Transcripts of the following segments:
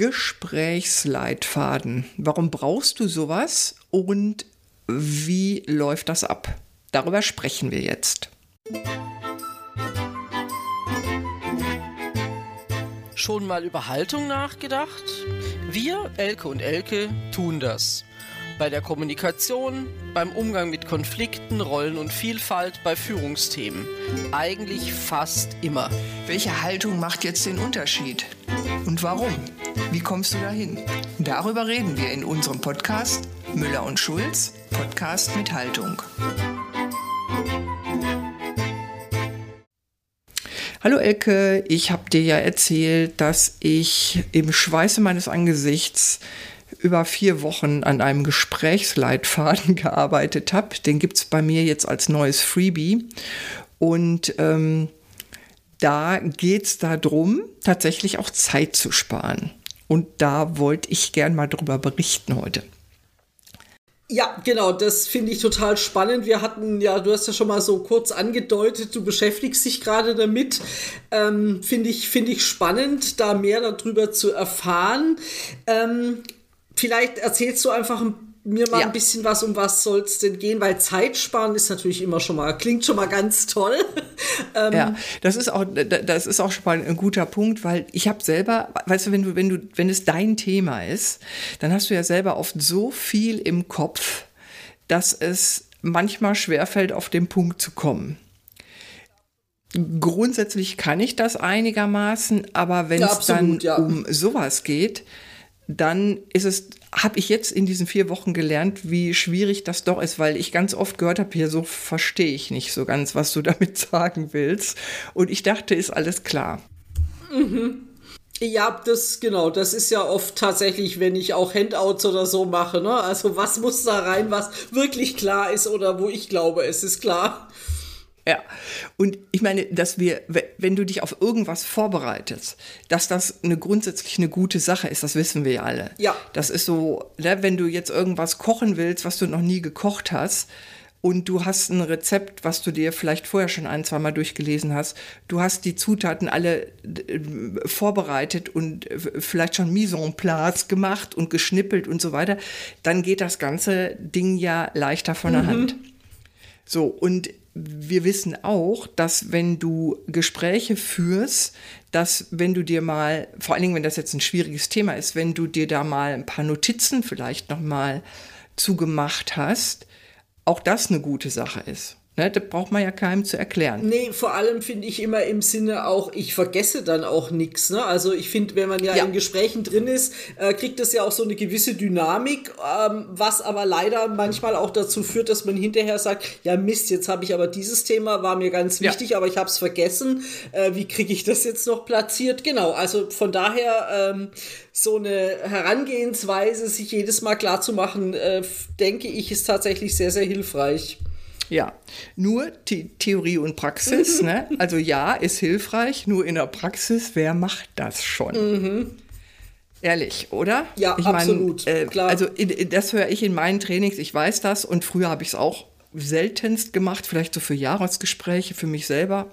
Gesprächsleitfaden. Warum brauchst du sowas und wie läuft das ab? Darüber sprechen wir jetzt. Schon mal über Haltung nachgedacht? Wir, Elke und Elke, tun das. Bei der Kommunikation, beim Umgang mit Konflikten, Rollen und Vielfalt, bei Führungsthemen. Eigentlich fast immer. Welche Haltung macht jetzt den Unterschied? Und warum? Wie kommst du dahin? Darüber reden wir in unserem Podcast Müller und Schulz, Podcast mit Haltung. Hallo Elke, ich habe dir ja erzählt, dass ich im Schweiße meines Angesichts über vier Wochen an einem Gesprächsleitfaden gearbeitet habe. Den gibt es bei mir jetzt als neues Freebie. Und ähm, da geht es darum, tatsächlich auch Zeit zu sparen. Und da wollte ich gern mal drüber berichten heute. Ja, genau, das finde ich total spannend. Wir hatten ja, du hast ja schon mal so kurz angedeutet, du beschäftigst dich gerade damit. Ähm, finde ich, finde ich spannend, da mehr darüber zu erfahren. Ähm, vielleicht erzählst du einfach ein mir mal ja. ein bisschen was, um was soll es denn gehen, weil Zeit sparen ist natürlich immer schon mal, klingt schon mal ganz toll. ähm, ja, das ist auch, das ist auch schon mal ein guter Punkt, weil ich habe selber, weißt du, wenn du, wenn du, wenn es dein Thema ist, dann hast du ja selber oft so viel im Kopf, dass es manchmal schwerfällt, auf den Punkt zu kommen. Grundsätzlich kann ich das einigermaßen, aber wenn es ja, dann ja. um sowas geht, dann ist es, habe ich jetzt in diesen vier Wochen gelernt, wie schwierig das doch ist, weil ich ganz oft gehört habe, hier so verstehe ich nicht so ganz, was du damit sagen willst. Und ich dachte, ist alles klar. Mhm. Ja, das genau, das ist ja oft tatsächlich, wenn ich auch Handouts oder so mache, ne? Also was muss da rein, was wirklich klar ist oder wo ich glaube, es ist klar. Ja, und ich meine, dass wir, wenn du dich auf irgendwas vorbereitest, dass das eine grundsätzlich eine gute Sache ist, das wissen wir ja alle. Ja. Das ist so, ne, wenn du jetzt irgendwas kochen willst, was du noch nie gekocht hast, und du hast ein Rezept, was du dir vielleicht vorher schon ein, zweimal durchgelesen hast. Du hast die Zutaten alle äh, vorbereitet und vielleicht schon mise en place gemacht und geschnippelt und so weiter. Dann geht das ganze Ding ja leichter von der mhm. Hand. So, und wir wissen auch, dass wenn du Gespräche führst, dass wenn du dir mal, vor allen Dingen, wenn das jetzt ein schwieriges Thema ist, wenn du dir da mal ein paar Notizen vielleicht noch mal zugemacht hast, auch das eine gute Sache ist. Ne, das braucht man ja keinem zu erklären. Nee, vor allem finde ich immer im Sinne auch, ich vergesse dann auch nichts. Ne? Also ich finde, wenn man ja, ja, in Gesprächen drin ist, äh, kriegt das ja auch so eine gewisse Dynamik, ähm, was aber leider manchmal auch dazu führt, dass man hinterher sagt, ja Mist, jetzt habe ich aber dieses Thema, war mir ganz wichtig, ja. aber ich habe es vergessen. Äh, wie kriege ich das jetzt noch platziert? Genau, also von daher ähm, so eine Herangehensweise, sich jedes Mal klar zu machen, äh, denke ich, ist tatsächlich sehr, sehr hilfreich. Ja, nur The Theorie und Praxis. ne? Also ja, ist hilfreich, nur in der Praxis, wer macht das schon? Mhm. Ehrlich, oder? Ja, ich absolut. Mein, äh, klar. Also in, das höre ich in meinen Trainings, ich weiß das und früher habe ich es auch seltenst gemacht, vielleicht so für Jahresgespräche für mich selber.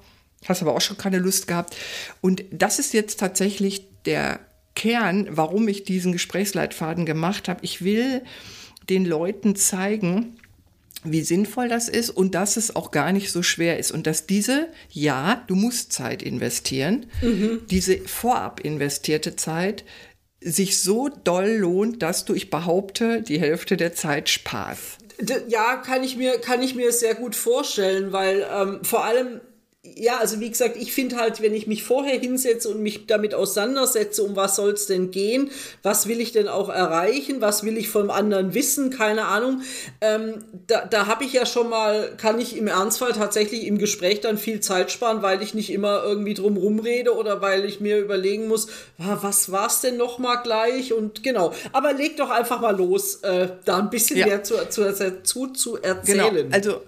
Hast aber auch schon keine Lust gehabt. Und das ist jetzt tatsächlich der Kern, warum ich diesen Gesprächsleitfaden gemacht habe. Ich will den Leuten zeigen, wie sinnvoll das ist und dass es auch gar nicht so schwer ist und dass diese, ja, du musst Zeit investieren, mhm. diese vorab investierte Zeit sich so doll lohnt, dass du, ich behaupte, die Hälfte der Zeit sparst. Ja, kann ich mir, kann ich mir sehr gut vorstellen, weil ähm, vor allem ja, also wie gesagt, ich finde halt, wenn ich mich vorher hinsetze und mich damit auseinandersetze, um was soll es denn gehen, was will ich denn auch erreichen, was will ich vom anderen wissen, keine Ahnung, ähm, da, da habe ich ja schon mal, kann ich im Ernstfall tatsächlich im Gespräch dann viel Zeit sparen, weil ich nicht immer irgendwie drum rumrede oder weil ich mir überlegen muss, was war es denn noch mal gleich und genau. Aber leg doch einfach mal los, äh, da ein bisschen ja. mehr zu, zu, zu, zu erzählen. Genau. Also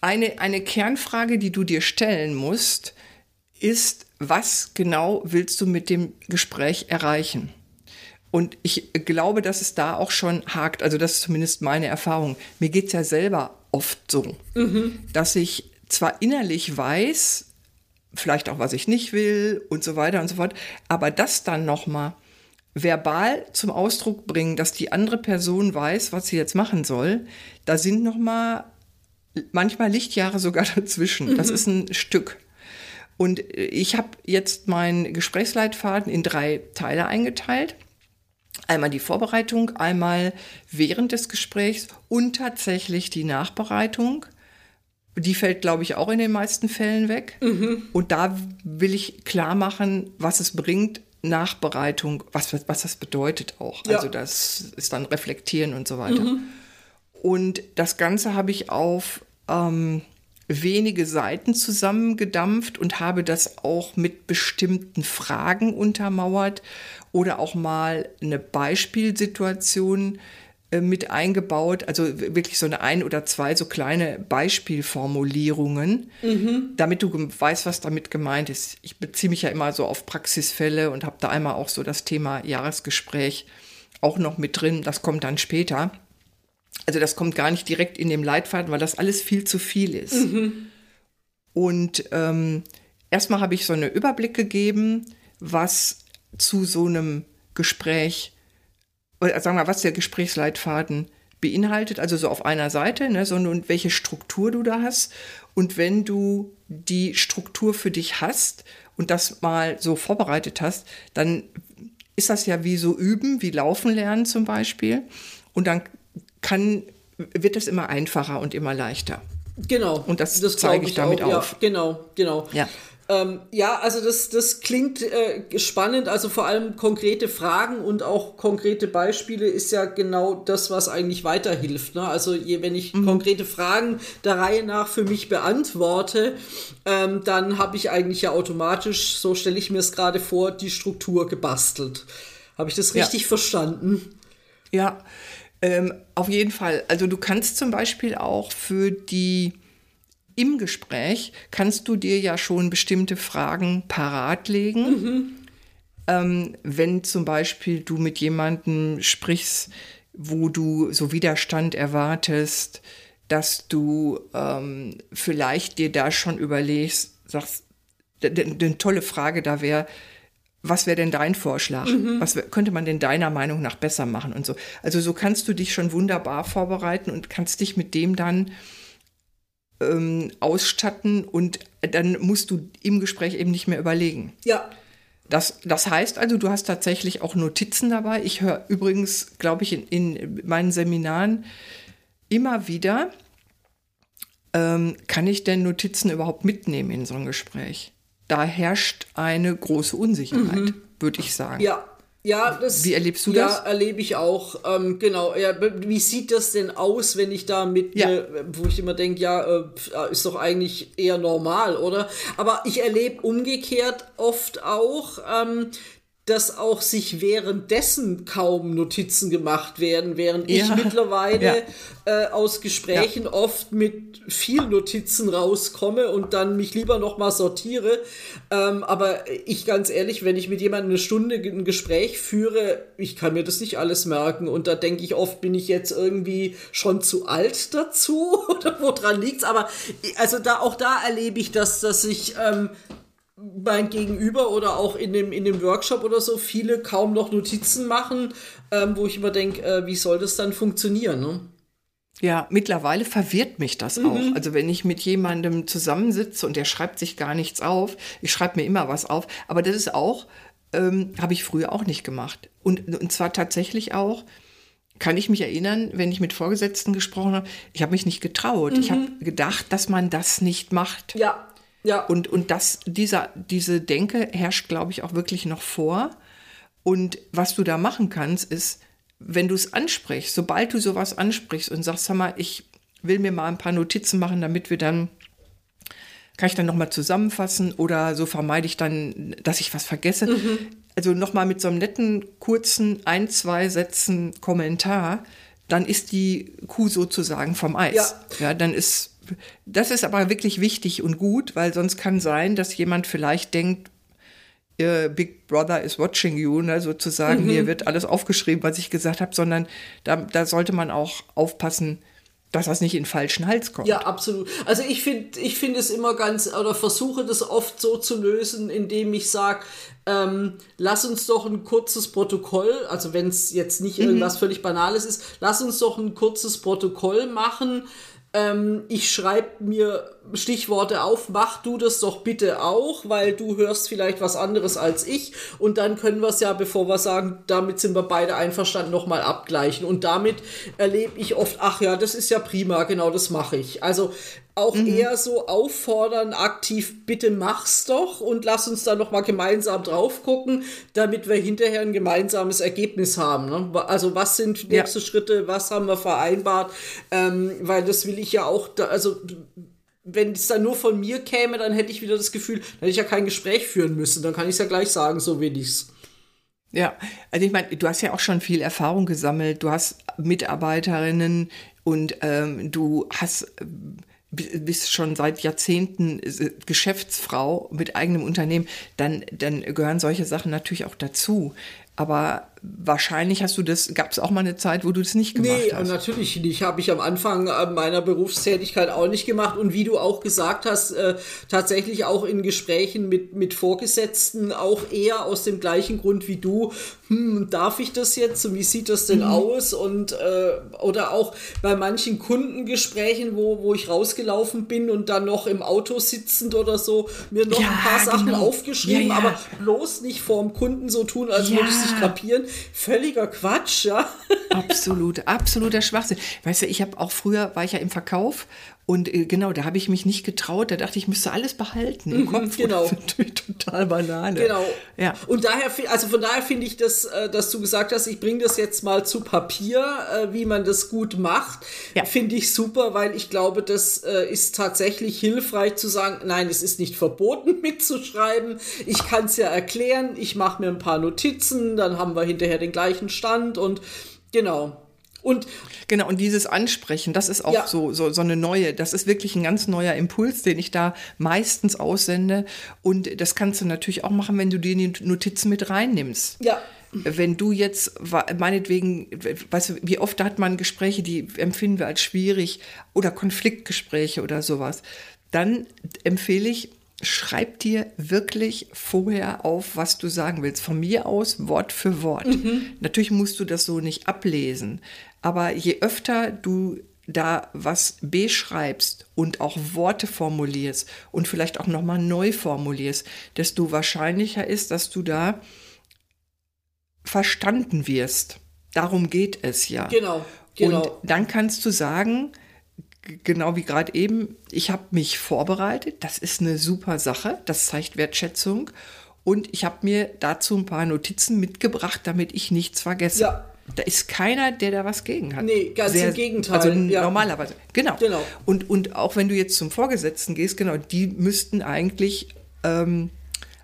eine, eine Kernfrage, die du dir stellen musst, ist, was genau willst du mit dem Gespräch erreichen? Und ich glaube, dass es da auch schon hakt. Also das ist zumindest meine Erfahrung. Mir geht es ja selber oft so, mhm. dass ich zwar innerlich weiß, vielleicht auch, was ich nicht will und so weiter und so fort, aber das dann nochmal verbal zum Ausdruck bringen, dass die andere Person weiß, was sie jetzt machen soll, da sind noch mal manchmal Lichtjahre sogar dazwischen. Das mhm. ist ein Stück. Und ich habe jetzt meinen Gesprächsleitfaden in drei Teile eingeteilt. Einmal die Vorbereitung, einmal während des Gesprächs und tatsächlich die Nachbereitung. Die fällt, glaube ich, auch in den meisten Fällen weg. Mhm. Und da will ich klar machen, was es bringt, Nachbereitung, was, was das bedeutet auch. Ja. Also das ist dann Reflektieren und so weiter. Mhm. Und das Ganze habe ich auf ähm, wenige Seiten zusammengedampft und habe das auch mit bestimmten Fragen untermauert oder auch mal eine Beispielsituation äh, mit eingebaut, also wirklich so eine ein oder zwei so kleine Beispielformulierungen, mhm. damit du weißt, was damit gemeint ist. Ich beziehe mich ja immer so auf Praxisfälle und habe da einmal auch so das Thema Jahresgespräch auch noch mit drin. Das kommt dann später. Also das kommt gar nicht direkt in dem Leitfaden, weil das alles viel zu viel ist. Mhm. Und ähm, erstmal habe ich so einen Überblick gegeben, was zu so einem Gespräch, oder sagen wir, was der Gesprächsleitfaden beinhaltet, also so auf einer Seite, ne, sondern welche Struktur du da hast. Und wenn du die Struktur für dich hast und das mal so vorbereitet hast, dann ist das ja wie so üben, wie laufen lernen zum Beispiel. Und dann kann, wird es immer einfacher und immer leichter. Genau. Und das, das zeige ich, ich damit auch, auf. Ja, genau, genau. Ja. Ähm, ja, also das, das klingt äh, spannend. Also vor allem konkrete Fragen und auch konkrete Beispiele ist ja genau das, was eigentlich weiterhilft. Ne? Also je, wenn ich mhm. konkrete Fragen der Reihe nach für mich beantworte, ähm, dann habe ich eigentlich ja automatisch, so stelle ich mir es gerade vor, die Struktur gebastelt. Habe ich das richtig ja. verstanden? Ja, ähm, auf jeden Fall. Also du kannst zum Beispiel auch für die im Gespräch kannst du dir ja schon bestimmte Fragen parat legen. Mhm. Ähm, wenn zum Beispiel du mit jemandem sprichst, wo du so Widerstand erwartest, dass du ähm, vielleicht dir da schon überlegst, sagst, eine tolle Frage da wäre, was wäre denn dein Vorschlag? Mhm. Was könnte man denn deiner Meinung nach besser machen und so? Also so kannst du dich schon wunderbar vorbereiten und kannst dich mit dem dann ähm, ausstatten und dann musst du im Gespräch eben nicht mehr überlegen. Ja. Das, das heißt also, du hast tatsächlich auch Notizen dabei. Ich höre übrigens, glaube ich, in, in meinen Seminaren immer wieder, ähm, kann ich denn Notizen überhaupt mitnehmen in so ein Gespräch? Da herrscht eine große Unsicherheit, mhm. würde ich sagen. Ja. Ja, das, wie erlebst du das? Ja, erlebe ich auch. Ähm, genau. Ja, wie sieht das denn aus, wenn ich da mit, ja. ne, wo ich immer denke, ja, äh, ist doch eigentlich eher normal, oder? Aber ich erlebe umgekehrt oft auch, ähm, dass auch sich währenddessen kaum Notizen gemacht werden, während ja. ich mittlerweile ja. äh, aus Gesprächen ja. oft mit viel Notizen rauskomme und dann mich lieber noch mal sortiere. Ähm, aber ich ganz ehrlich, wenn ich mit jemandem eine Stunde ein Gespräch führe, ich kann mir das nicht alles merken und da denke ich oft, bin ich jetzt irgendwie schon zu alt dazu oder woran liegt's? Aber also da auch da erlebe ich das, dass ich ähm, mein Gegenüber oder auch in dem, in dem Workshop oder so viele kaum noch Notizen machen, ähm, wo ich immer denke, äh, wie soll das dann funktionieren? Ne? Ja, mittlerweile verwirrt mich das mhm. auch. Also wenn ich mit jemandem zusammensitze und der schreibt sich gar nichts auf, ich schreibe mir immer was auf, aber das ist auch, ähm, habe ich früher auch nicht gemacht. Und, und zwar tatsächlich auch, kann ich mich erinnern, wenn ich mit Vorgesetzten gesprochen habe, ich habe mich nicht getraut. Mhm. Ich habe gedacht, dass man das nicht macht. Ja, ja. Und, und das, dieser, diese Denke herrscht, glaube ich, auch wirklich noch vor. Und was du da machen kannst, ist, wenn du es ansprichst, sobald du sowas ansprichst und sagst, sag mal, ich will mir mal ein paar Notizen machen, damit wir dann, kann ich dann nochmal zusammenfassen oder so vermeide ich dann, dass ich was vergesse. Mhm. Also nochmal mit so einem netten, kurzen, ein, zwei Sätzen Kommentar, dann ist die Kuh sozusagen vom Eis. Ja, ja dann ist das ist aber wirklich wichtig und gut, weil sonst kann sein, dass jemand vielleicht denkt, Big Brother is watching you, ne, sozusagen, mhm. hier wird alles aufgeschrieben, was ich gesagt habe, sondern da, da sollte man auch aufpassen, dass das nicht in falschen Hals kommt. Ja, absolut. Also ich finde ich finde es immer ganz, oder versuche das oft so zu lösen, indem ich sage, ähm, lass uns doch ein kurzes Protokoll, also wenn es jetzt nicht mhm. irgendwas völlig Banales ist, lass uns doch ein kurzes Protokoll machen, ähm, ich schreibe mir Stichworte auf, mach du das doch bitte auch, weil du hörst vielleicht was anderes als ich und dann können wir es ja, bevor wir sagen, damit sind wir beide einverstanden, nochmal abgleichen und damit erlebe ich oft, ach ja, das ist ja prima, genau das mache ich. Also auch mhm. eher so auffordern, aktiv, bitte mach's doch und lass uns da nochmal gemeinsam drauf gucken, damit wir hinterher ein gemeinsames Ergebnis haben. Ne? Also was sind nächste ja. Schritte, was haben wir vereinbart, ähm, weil das will ich ja auch, da, also wenn es dann nur von mir käme, dann hätte ich wieder das Gefühl, dann hätte ich ja kein Gespräch führen müssen. Dann kann ich es ja gleich sagen, so will ich's. Ja, also ich meine, du hast ja auch schon viel Erfahrung gesammelt. Du hast Mitarbeiterinnen und ähm, du hast bist schon seit Jahrzehnten äh, Geschäftsfrau mit eigenem Unternehmen, dann, dann gehören solche Sachen natürlich auch dazu. Aber wahrscheinlich hast du das, gab es auch mal eine Zeit, wo du das nicht gemacht nee, hast. Nee, natürlich nicht. Habe ich am Anfang äh, meiner Berufstätigkeit auch nicht gemacht. Und wie du auch gesagt hast, äh, tatsächlich auch in Gesprächen mit, mit Vorgesetzten auch eher aus dem gleichen Grund wie du. Hm, darf ich das jetzt? Und wie sieht das denn mhm. aus? Und äh, oder auch bei manchen Kundengesprächen, wo, wo ich rausgelaufen bin und dann noch im Auto sitzend oder so, mir noch ja, ein paar Sachen genau. aufgeschrieben, ja, ja. aber bloß nicht vorm Kunden so tun, als würde ich nicht kapieren völliger Quatsch, ja. Absolut, absoluter Schwachsinn. Weißt du, ich habe auch früher, war ich ja im Verkauf und äh, genau, da habe ich mich nicht getraut. Da dachte ich, ich müsste alles behalten im mhm, Kopf. Genau. Das ist natürlich total Banane. Genau. Ja. Und daher, also von daher finde ich das, äh, dass du gesagt hast, ich bringe das jetzt mal zu Papier, äh, wie man das gut macht, ja. finde ich super, weil ich glaube, das ist tatsächlich hilfreich zu sagen, nein, es ist nicht verboten mitzuschreiben. Ich kann es ja erklären. Ich mache mir ein paar Notizen, dann haben wir hinterher den gleichen Stand und genau. Und genau, und dieses Ansprechen, das ist auch ja. so, so, so eine neue, das ist wirklich ein ganz neuer Impuls, den ich da meistens aussende. Und das kannst du natürlich auch machen, wenn du die Notizen mit reinnimmst. Ja. Wenn du jetzt, meinetwegen, weißt du, wie oft hat man Gespräche, die empfinden wir als schwierig oder Konfliktgespräche oder sowas, dann empfehle ich, schreib dir wirklich vorher auf, was du sagen willst. Von mir aus Wort für Wort. Mhm. Natürlich musst du das so nicht ablesen, aber je öfter du da was beschreibst und auch Worte formulierst und vielleicht auch nochmal neu formulierst, desto wahrscheinlicher ist, dass du da verstanden wirst. Darum geht es ja. Genau. genau. Und dann kannst du sagen, genau wie gerade eben, ich habe mich vorbereitet. Das ist eine super Sache. Das zeigt Wertschätzung. Und ich habe mir dazu ein paar Notizen mitgebracht, damit ich nichts vergesse. Ja. Da ist keiner, der da was gegen hat. Nee, ganz Sehr, im Gegenteil. Also ja. normalerweise. Genau. genau. Und, und auch wenn du jetzt zum Vorgesetzten gehst, genau, die müssten eigentlich, ähm,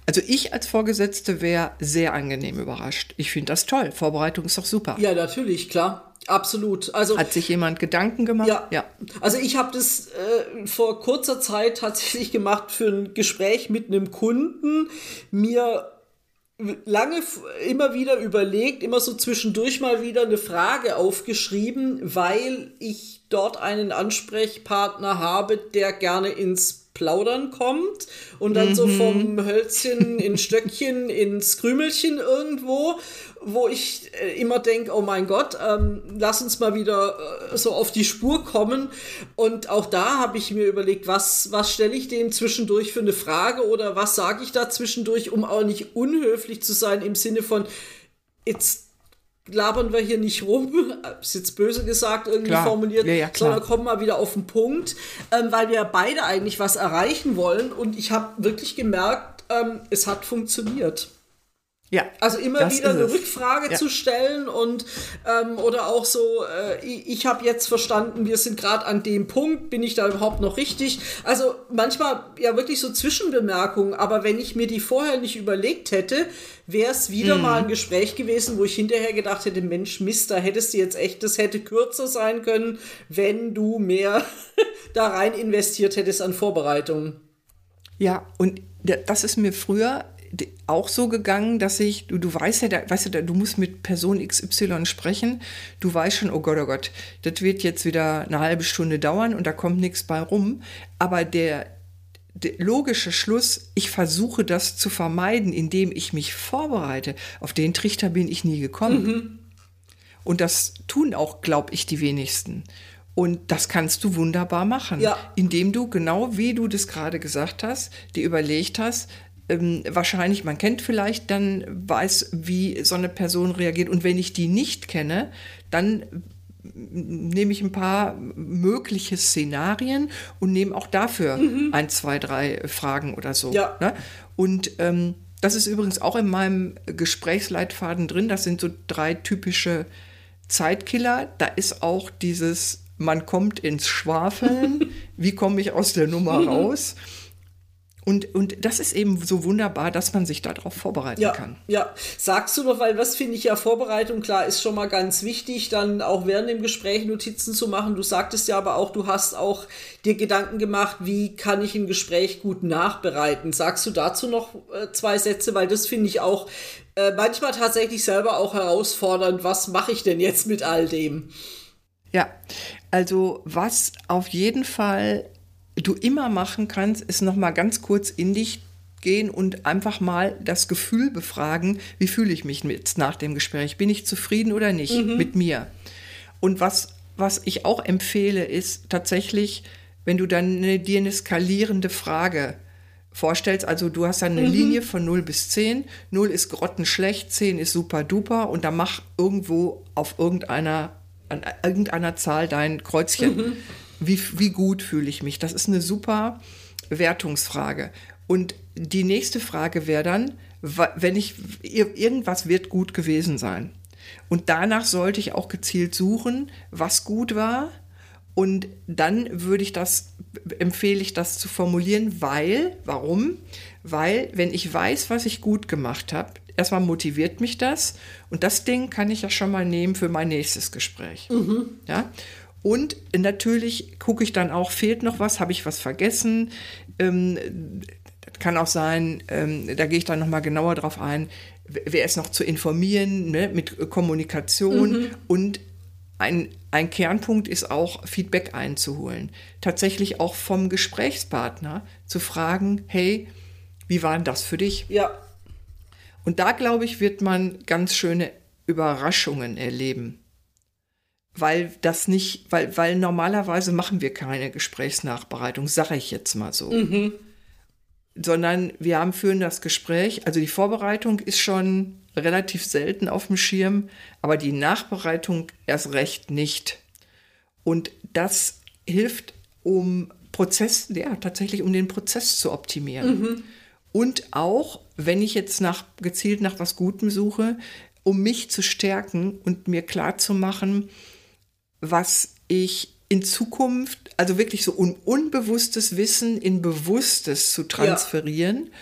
also ich als Vorgesetzte wäre sehr angenehm überrascht. Ich finde das toll. Vorbereitung ist doch super. Ja, natürlich, klar. Absolut. Also hat sich jemand Gedanken gemacht? Ja. ja. Also ich habe das äh, vor kurzer Zeit tatsächlich gemacht für ein Gespräch mit einem Kunden. Mir lange immer wieder überlegt, immer so zwischendurch mal wieder eine Frage aufgeschrieben, weil ich dort einen Ansprechpartner habe, der gerne ins Plaudern kommt und dann mhm. so vom Hölzchen in Stöckchen ins Krümelchen irgendwo wo ich äh, immer denke, oh mein Gott, ähm, lass uns mal wieder äh, so auf die Spur kommen. Und auch da habe ich mir überlegt, was, was stelle ich dem zwischendurch für eine Frage oder was sage ich da zwischendurch, um auch nicht unhöflich zu sein im Sinne von, jetzt labern wir hier nicht rum, ist jetzt böse gesagt irgendwie klar. formuliert, ja, ja, sondern kommen mal wieder auf den Punkt, ähm, weil wir beide eigentlich was erreichen wollen. Und ich habe wirklich gemerkt, ähm, es hat funktioniert. Ja, also immer wieder eine Rückfrage ja. zu stellen und ähm, oder auch so, äh, ich, ich habe jetzt verstanden, wir sind gerade an dem Punkt, bin ich da überhaupt noch richtig? Also manchmal ja wirklich so Zwischenbemerkungen, aber wenn ich mir die vorher nicht überlegt hätte, wäre es wieder hm. mal ein Gespräch gewesen, wo ich hinterher gedacht hätte, Mensch, Mist, da hättest du jetzt echt, das hätte kürzer sein können, wenn du mehr da rein investiert hättest an Vorbereitungen. Ja, und das ist mir früher auch so gegangen, dass ich, du, du weißt ja, da, weißt du, da, du musst mit Person XY sprechen, du weißt schon, oh Gott, oh Gott, das wird jetzt wieder eine halbe Stunde dauern und da kommt nichts bei rum. Aber der, der logische Schluss, ich versuche das zu vermeiden, indem ich mich vorbereite, auf den Trichter bin ich nie gekommen. Mhm. Und das tun auch, glaube ich, die wenigsten. Und das kannst du wunderbar machen, ja. indem du genau wie du das gerade gesagt hast, dir überlegt hast, ähm, wahrscheinlich, man kennt vielleicht, dann weiß, wie so eine Person reagiert. Und wenn ich die nicht kenne, dann nehme ich ein paar mögliche Szenarien und nehme auch dafür mhm. ein, zwei, drei Fragen oder so. Ja. Ne? Und ähm, das ist übrigens auch in meinem Gesprächsleitfaden drin. Das sind so drei typische Zeitkiller. Da ist auch dieses, man kommt ins Schwafeln. Wie komme ich aus der Nummer raus? Und, und das ist eben so wunderbar, dass man sich darauf vorbereiten ja, kann. Ja, sagst du noch, weil was finde ich ja Vorbereitung, klar, ist schon mal ganz wichtig, dann auch während dem Gespräch Notizen zu machen. Du sagtest ja aber auch, du hast auch dir Gedanken gemacht, wie kann ich ein Gespräch gut nachbereiten. Sagst du dazu noch äh, zwei Sätze, weil das finde ich auch äh, manchmal tatsächlich selber auch herausfordernd. Was mache ich denn jetzt mit all dem? Ja, also was auf jeden Fall du immer machen kannst, ist noch mal ganz kurz in dich gehen und einfach mal das Gefühl befragen, wie fühle ich mich jetzt nach dem Gespräch? Bin ich zufrieden oder nicht mhm. mit mir? Und was, was ich auch empfehle, ist tatsächlich, wenn du dann eine, dir eine skalierende Frage vorstellst, also du hast dann eine mhm. Linie von 0 bis 10, 0 ist grottenschlecht, 10 ist super duper und dann mach irgendwo auf irgendeiner, an irgendeiner Zahl dein Kreuzchen. Mhm wie, wie gut fühle ich mich? Das ist eine super Wertungsfrage. Und die nächste Frage wäre dann, wenn ich, irgendwas wird gut gewesen sein. Und danach sollte ich auch gezielt suchen, was gut war. Und dann würde ich das, empfehle ich das zu formulieren, weil, warum? Weil, wenn ich weiß, was ich gut gemacht habe, erstmal motiviert mich das. Und das Ding kann ich ja schon mal nehmen für mein nächstes Gespräch. Mhm. Ja? Und natürlich gucke ich dann auch, fehlt noch was, habe ich was vergessen? Ähm, das kann auch sein, ähm, da gehe ich dann nochmal genauer drauf ein, wer ist noch zu informieren ne, mit Kommunikation mhm. und ein, ein Kernpunkt ist auch, Feedback einzuholen. Tatsächlich auch vom Gesprächspartner zu fragen, hey, wie war denn das für dich? Ja. Und da, glaube ich, wird man ganz schöne Überraschungen erleben weil das nicht, weil, weil normalerweise machen wir keine Gesprächsnachbereitung, sage ich jetzt mal so. Mhm. Sondern wir haben führen das Gespräch, also die Vorbereitung ist schon relativ selten auf dem Schirm, aber die Nachbereitung erst recht nicht. Und das hilft, um Prozess, ja, tatsächlich um den Prozess zu optimieren. Mhm. Und auch, wenn ich jetzt nach, gezielt nach was Gutem suche, um mich zu stärken und mir klar zu machen, was ich in Zukunft, also wirklich so un unbewusstes Wissen in bewusstes zu transferieren ja.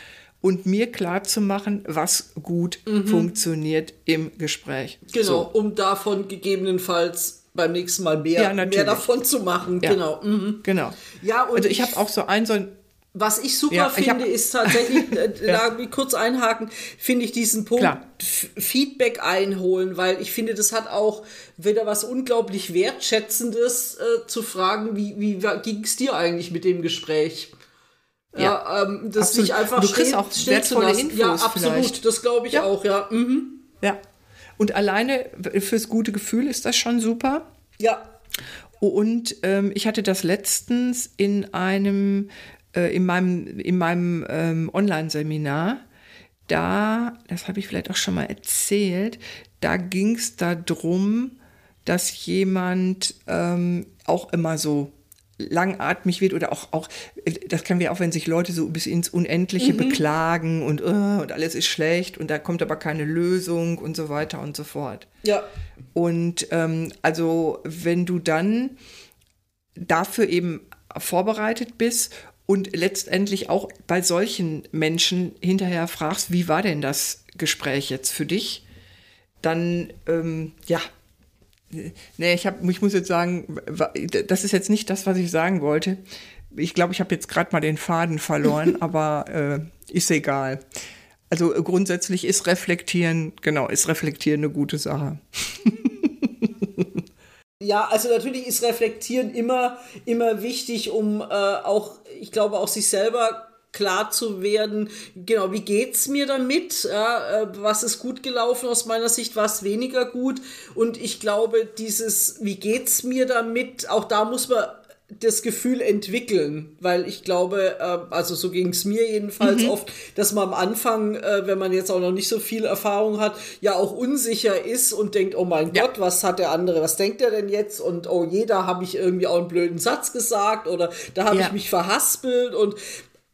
und mir klar zu machen, was gut mhm. funktioniert im Gespräch. Genau, so. um davon gegebenenfalls beim nächsten Mal mehr, ja, mehr davon zu machen. Ja. Genau. Mhm. Genau. Ja, und also ich habe auch so ein so ein was ich super ja, finde, ich ist tatsächlich, äh, ja. da kurz einhaken, finde ich diesen Punkt Feedback einholen, weil ich finde, das hat auch wieder was unglaublich Wertschätzendes äh, zu fragen, wie, wie ging es dir eigentlich mit dem Gespräch? Ja, ja ähm, das absolut. nicht einfach du kriegst auch wertvolle Infos Ja, absolut, vielleicht. das glaube ich auch, ja. Mhm. Ja. Und alleine fürs gute Gefühl ist das schon super. Ja. Und ähm, ich hatte das letztens in einem äh, in meinem, in meinem ähm, Online-Seminar, da, das habe ich vielleicht auch schon mal erzählt, da ging es darum, dass jemand ähm, auch immer so langatmig wird oder auch, auch, das kennen wir auch, wenn sich Leute so bis ins Unendliche mhm. beklagen und, uh, und alles ist schlecht und da kommt aber keine Lösung und so weiter und so fort. Ja. Und ähm, also wenn du dann dafür eben vorbereitet bist und letztendlich auch bei solchen Menschen hinterher fragst, wie war denn das Gespräch jetzt für dich, dann ähm, ja, nee, ich, hab, ich muss jetzt sagen, das ist jetzt nicht das, was ich sagen wollte. Ich glaube, ich habe jetzt gerade mal den Faden verloren, aber äh, ist egal. Also grundsätzlich ist Reflektieren, genau, ist Reflektieren eine gute Sache. Ja, also natürlich ist Reflektieren immer, immer wichtig, um äh, auch, ich glaube, auch sich selber klar zu werden, genau, wie geht's mir damit? Ja, äh, was ist gut gelaufen aus meiner Sicht, was weniger gut? Und ich glaube, dieses, wie geht's mir damit, auch da muss man das Gefühl entwickeln, weil ich glaube, äh, also so ging es mir jedenfalls mhm. oft, dass man am Anfang, äh, wenn man jetzt auch noch nicht so viel Erfahrung hat, ja auch unsicher ist und denkt, oh mein ja. Gott, was hat der andere, was denkt er denn jetzt? Und oh jeder habe ich irgendwie auch einen blöden Satz gesagt oder da habe ja. ich mich verhaspelt und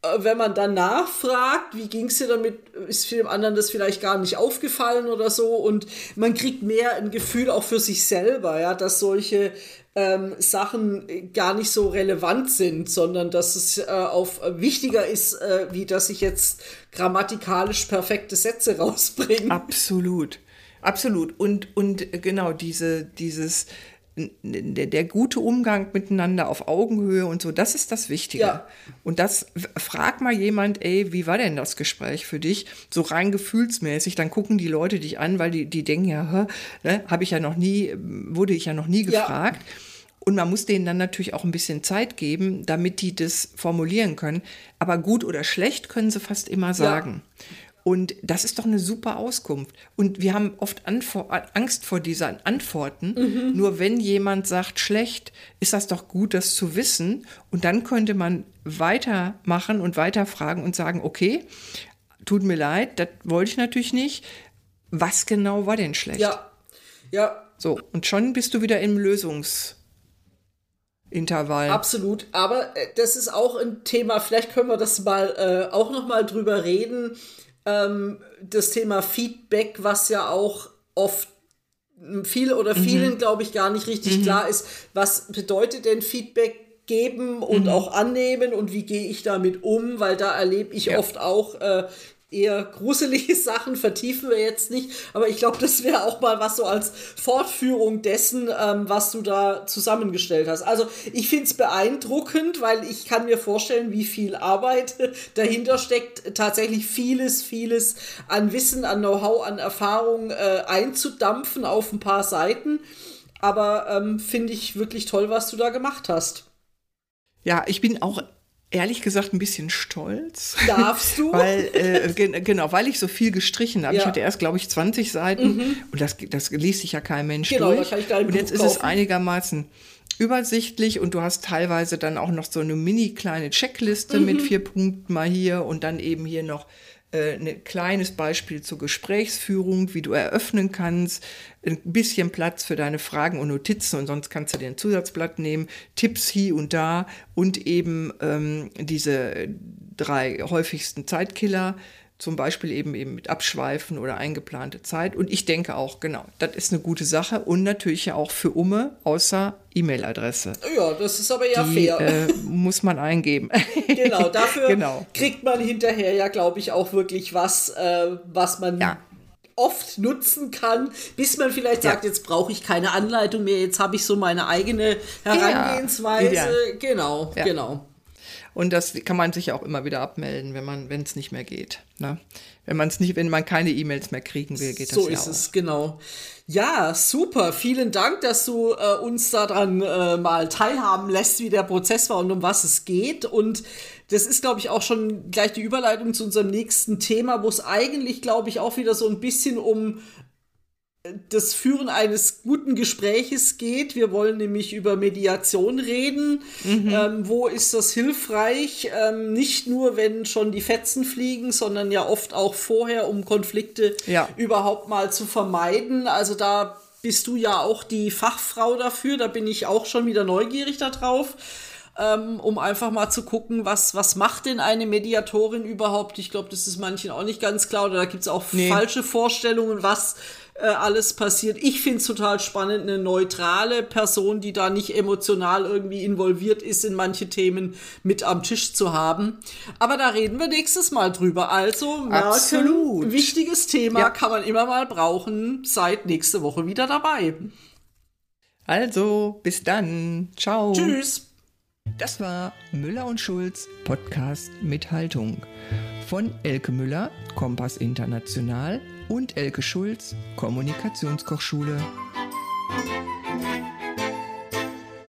äh, wenn man dann nachfragt, wie ging es dir damit, ist dem anderen das vielleicht gar nicht aufgefallen oder so und man kriegt mehr ein Gefühl auch für sich selber, ja, dass solche ähm, Sachen gar nicht so relevant sind, sondern dass es äh, auf äh, wichtiger ist, äh, wie dass ich jetzt grammatikalisch perfekte Sätze rausbringe. Absolut. Absolut. Und, und genau diese, dieses, der, der, gute Umgang miteinander auf Augenhöhe und so, das ist das Wichtige. Ja. Und das, frag mal jemand, ey, wie war denn das Gespräch für dich? So rein gefühlsmäßig, dann gucken die Leute dich an, weil die, die denken ja, ne, habe ich ja noch nie, wurde ich ja noch nie gefragt. Ja. Und man muss denen dann natürlich auch ein bisschen Zeit geben, damit die das formulieren können. Aber gut oder schlecht können sie fast immer sagen. Ja. Und das ist doch eine super Auskunft. Und wir haben oft Antwo Angst vor diesen Antworten. Mhm. Nur wenn jemand sagt schlecht, ist das doch gut, das zu wissen. Und dann könnte man weitermachen und weiterfragen und sagen, okay, tut mir leid, das wollte ich natürlich nicht. Was genau war denn schlecht? Ja, ja. So, und schon bist du wieder im Lösungs- Intervall. Absolut, aber äh, das ist auch ein Thema, vielleicht können wir das mal äh, auch noch mal drüber reden. Ähm, das Thema Feedback, was ja auch oft viele oder mhm. vielen, mhm. glaube ich, gar nicht richtig mhm. klar ist. Was bedeutet denn Feedback geben und mhm. auch annehmen und wie gehe ich damit um? Weil da erlebe ich ja. oft auch äh, eher gruselige Sachen vertiefen wir jetzt nicht, aber ich glaube, das wäre auch mal was so als Fortführung dessen, ähm, was du da zusammengestellt hast. Also ich finde es beeindruckend, weil ich kann mir vorstellen, wie viel Arbeit dahinter steckt, tatsächlich vieles, vieles an Wissen, an Know-how, an Erfahrung äh, einzudampfen auf ein paar Seiten. Aber ähm, finde ich wirklich toll, was du da gemacht hast. Ja, ich bin auch ehrlich gesagt ein bisschen stolz. Darfst du? weil, äh, genau, weil ich so viel gestrichen habe. Ja. Ich hatte erst, glaube ich, 20 Seiten mhm. und das, das liest sich ja kein Mensch genau, durch. Kann ich und jetzt Buch ist es einigermaßen übersichtlich und du hast teilweise dann auch noch so eine mini kleine Checkliste mhm. mit vier Punkten mal hier und dann eben hier noch ein kleines Beispiel zur Gesprächsführung, wie du eröffnen kannst, ein bisschen Platz für deine Fragen und Notizen und sonst kannst du dir ein Zusatzblatt nehmen, Tipps hier und da und eben ähm, diese drei häufigsten Zeitkiller zum Beispiel eben eben mit Abschweifen oder eingeplante Zeit. Und ich denke auch, genau, das ist eine gute Sache und natürlich ja auch für Umme, außer E-Mail-Adresse. Ja, das ist aber ja Die, fair. Äh, muss man eingeben. Genau, dafür genau. kriegt man hinterher ja, glaube ich, auch wirklich was, äh, was man ja. oft nutzen kann, bis man vielleicht ja. sagt, jetzt brauche ich keine Anleitung mehr, jetzt habe ich so meine eigene Herangehensweise. Ja. Genau, genau. Und das kann man sich auch immer wieder abmelden, wenn man, wenn es nicht mehr geht. Ne? Wenn man es nicht, wenn man keine E-Mails mehr kriegen will, geht so das ja So ist es, genau. Ja, super. Vielen Dank, dass du äh, uns daran äh, mal teilhaben lässt, wie der Prozess war und um was es geht. Und das ist, glaube ich, auch schon gleich die Überleitung zu unserem nächsten Thema, wo es eigentlich, glaube ich, auch wieder so ein bisschen um das Führen eines guten Gespräches geht. Wir wollen nämlich über Mediation reden. Mhm. Ähm, wo ist das hilfreich? Ähm, nicht nur, wenn schon die Fetzen fliegen, sondern ja oft auch vorher, um Konflikte ja. überhaupt mal zu vermeiden. Also da bist du ja auch die Fachfrau dafür. Da bin ich auch schon wieder neugierig darauf. Ähm, um einfach mal zu gucken, was, was macht denn eine Mediatorin überhaupt? Ich glaube, das ist manchen auch nicht ganz klar. Oder da gibt es auch nee. falsche Vorstellungen, was äh, alles passiert. Ich finde es total spannend, eine neutrale Person, die da nicht emotional irgendwie involviert ist in manche Themen, mit am Tisch zu haben. Aber da reden wir nächstes Mal drüber. Also, Merken, wichtiges Thema, ja. kann man immer mal brauchen. Seid nächste Woche wieder dabei. Also, bis dann. Ciao. Tschüss. Das war Müller und Schulz Podcast mit Haltung von Elke Müller, Kompass International und Elke Schulz, Kommunikationskochschule.